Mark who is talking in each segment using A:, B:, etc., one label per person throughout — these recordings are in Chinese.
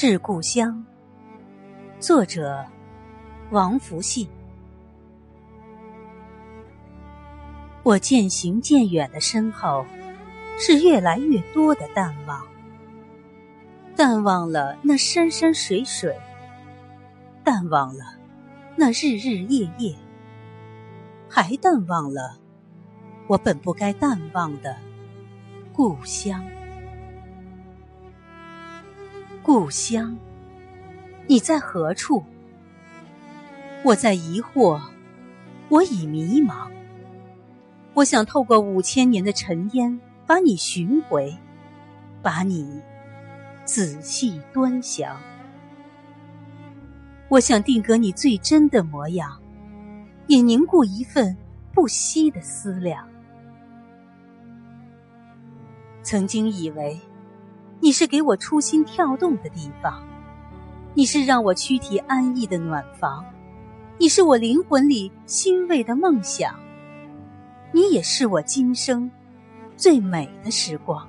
A: 致故乡，作者王福信。我渐行渐远的身后，是越来越多的淡忘。淡忘了那山山水水，淡忘了那日日夜夜，还淡忘了我本不该淡忘的故乡。故乡，你在何处？我在疑惑，我已迷茫。我想透过五千年的尘烟，把你寻回，把你仔细端详。我想定格你最真的模样，也凝固一份不息的思量。曾经以为。你是给我初心跳动的地方，你是让我躯体安逸的暖房，你是我灵魂里欣慰的梦想，你也是我今生最美的时光。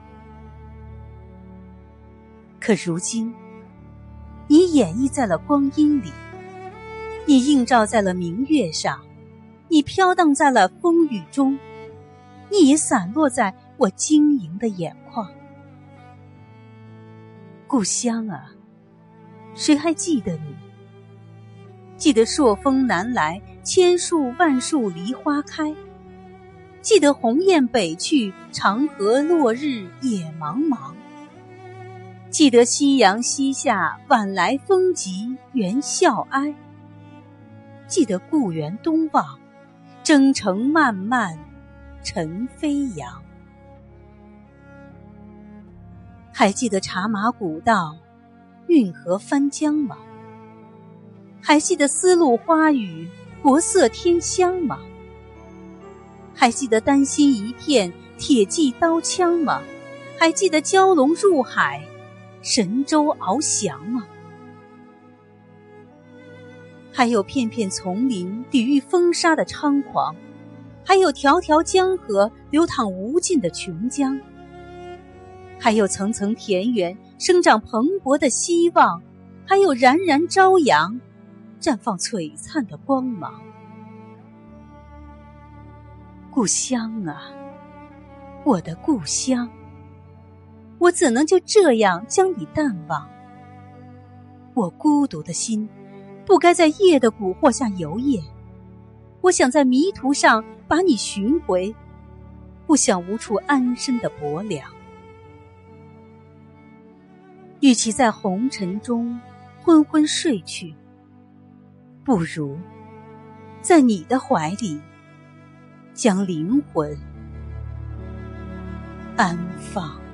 A: 可如今，你演绎在了光阴里，你映照在了明月上，你飘荡在了风雨中，你也散落在我晶莹的眼眶。故乡啊，谁还记得你？记得朔风南来，千树万树梨花开；记得鸿雁北去，长河落日也茫茫；记得夕阳西下，晚来风急猿啸哀；记得故园东望，征程漫漫尘飞扬。还记得茶马古道，运河翻江吗？还记得丝路花雨，国色天香吗？还记得丹心一片，铁骑刀枪吗？还记得蛟龙入海，神州翱翔吗？还有片片丛林抵御风沙的猖狂，还有条条江河流淌无尽的琼浆。还有层层田园生长蓬勃的希望，还有冉冉朝阳绽放璀璨的光芒。故乡啊，我的故乡，我怎能就这样将你淡忘？我孤独的心，不该在夜的蛊惑下游曳。我想在迷途上把你寻回，不想无处安身的薄凉。与其在红尘中昏昏睡去，不如在你的怀里将灵魂安放。